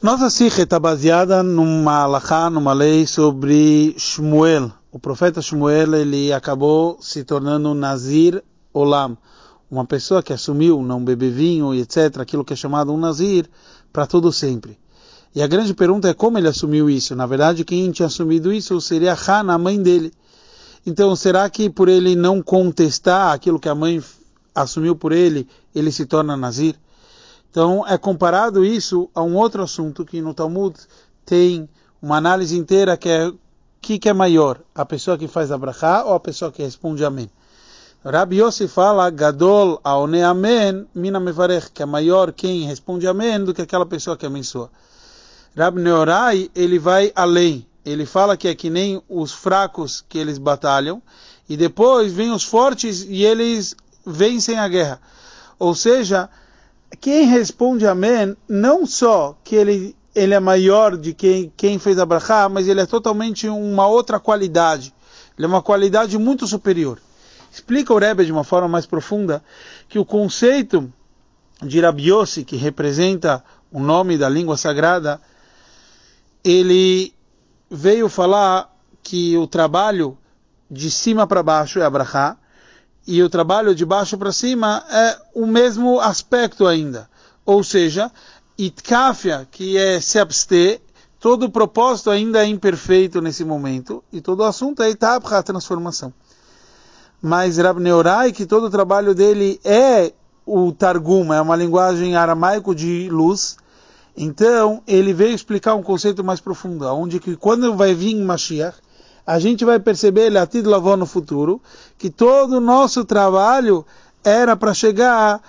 Nossa sikha está baseada numa alahá, numa lei sobre Shmuel. O profeta Shmuel, ele acabou se tornando Nazir Olam, uma pessoa que assumiu não beber vinho e etc, aquilo que é chamado um Nazir, para todo sempre. E a grande pergunta é como ele assumiu isso. Na verdade, quem tinha assumido isso seria Hana, a mãe dele. Então, será que por ele não contestar aquilo que a mãe assumiu por ele, ele se torna Nazir? Então é comparado isso a um outro assunto que no Talmud tem uma análise inteira que é que, que, é maior, a pessoa que faz a brachá ou a pessoa que responde amém. Rabi Yossi fala, Gadol aone amém, mina mevarech, que é maior quem responde amém do que aquela pessoa que abençoa. Rabi Neorai, ele vai além. Ele fala que é que nem os fracos que eles batalham, e depois vêm os fortes e eles vencem a guerra. Ou seja, quem responde amém, não só que ele, ele é maior de quem, quem fez a brachá, mas ele é totalmente uma outra qualidade. Ele é uma qualidade muito superior. Explica o Rebbe de uma forma mais profunda que o conceito de Rabiossi, que representa o nome da língua sagrada, ele veio falar que o trabalho de cima para baixo é a brachá, e o trabalho de baixo para cima é o mesmo aspecto ainda. Ou seja, itkafia, que é se abster, todo o propósito ainda é imperfeito nesse momento, e todo o assunto é itapra, a transformação. Mas Rab Neurai, que todo o trabalho dele é o Targum, é uma linguagem aramaico de luz, então ele veio explicar um conceito mais profundo, onde que quando vai vir Mashiach, a gente vai perceber, Latid Lavó no futuro, que todo o nosso trabalho era para chegar,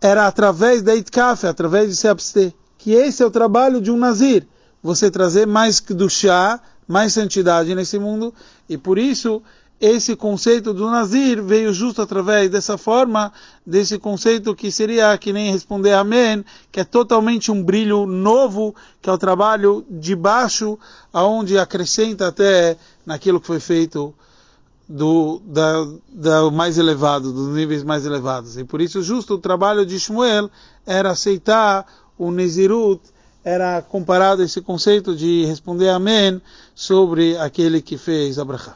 era através da Itkaf, através de se. Que esse é o trabalho de um Nazir. Você trazer mais do chá, mais santidade nesse mundo, e por isso esse conceito do Nazir veio justo através dessa forma, desse conceito que seria que nem responder Amém, que é totalmente um brilho novo, que é o trabalho de baixo, aonde acrescenta até naquilo que foi feito do, da, da mais elevado, dos níveis mais elevados. E por isso justo o trabalho de Shmuel era aceitar o Nezirut, era comparado esse conceito de responder Amém sobre aquele que fez Abraham.